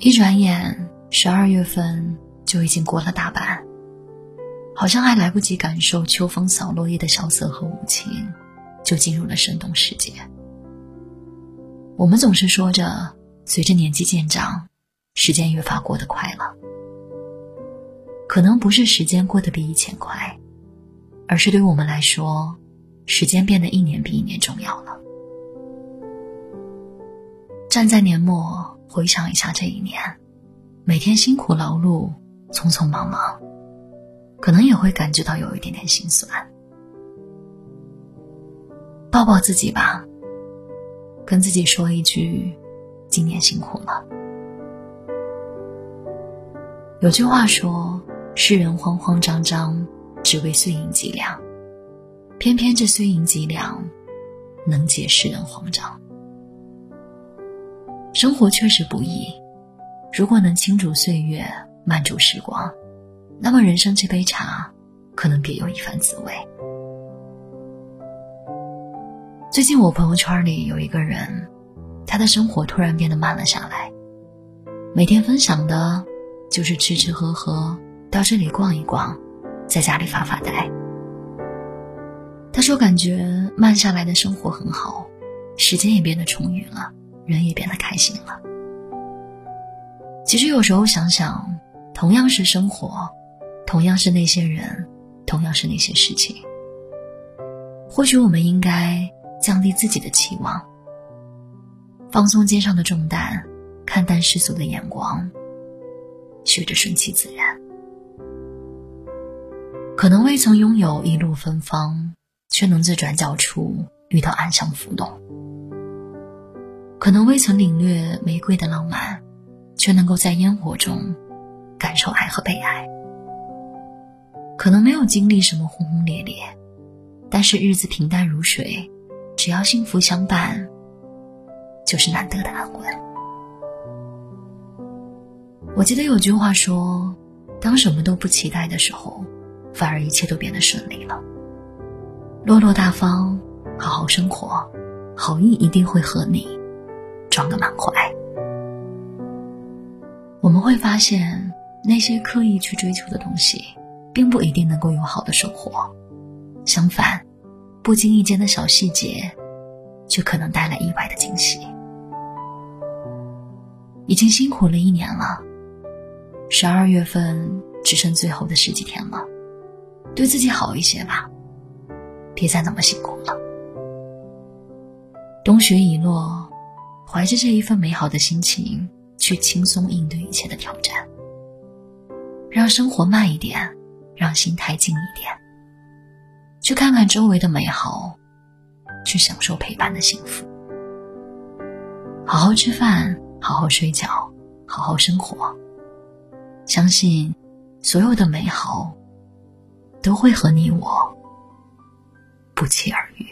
一转眼，十二月份就已经过了大半，好像还来不及感受秋风扫落叶的萧瑟和无情，就进入了深冬时节。我们总是说着，随着年纪渐长，时间越发过得快了。可能不是时间过得比以前快，而是对我们来说，时间变得一年比一年重要了。站在年末。回想一下这一年，每天辛苦劳碌，匆匆忙忙，可能也会感觉到有一点点心酸。抱抱自己吧，跟自己说一句：“今年辛苦了。”有句话说：“世人慌慌张张，只为碎银几两，偏偏这碎银几两，能解世人慌张。”生活确实不易，如果能轻煮岁月，慢煮时光，那么人生这杯茶，可能别有一番滋味。最近我朋友圈里有一个人，他的生活突然变得慢了下来，每天分享的，就是吃吃喝喝，到这里逛一逛，在家里发发呆。他说感觉慢下来的生活很好，时间也变得充裕了。人也变得开心了。其实有时候想想，同样是生活，同样是那些人，同样是那些事情，或许我们应该降低自己的期望，放松肩上的重担，看淡世俗的眼光，学着顺其自然。可能未曾拥有一路芬芳，却能在转角处遇到暗香浮动。可能未曾领略玫瑰的浪漫，却能够在烟火中感受爱和被爱。可能没有经历什么轰轰烈烈，但是日子平淡如水，只要幸福相伴，就是难得的安稳。我记得有句话说：“当什么都不期待的时候，反而一切都变得顺利了。”落落大方，好好生活，好意一定会和你。装的满怀，我们会发现，那些刻意去追求的东西，并不一定能够有好的收获。相反，不经意间的小细节，却可能带来意外的惊喜。已经辛苦了一年了，十二月份只剩最后的十几天了，对自己好一些吧，别再那么辛苦了。冬雪已落。怀着这一份美好的心情，去轻松应对一切的挑战，让生活慢一点，让心态静一点，去看看周围的美好，去享受陪伴的幸福。好好吃饭，好好睡觉，好好生活。相信所有的美好，都会和你我不期而遇。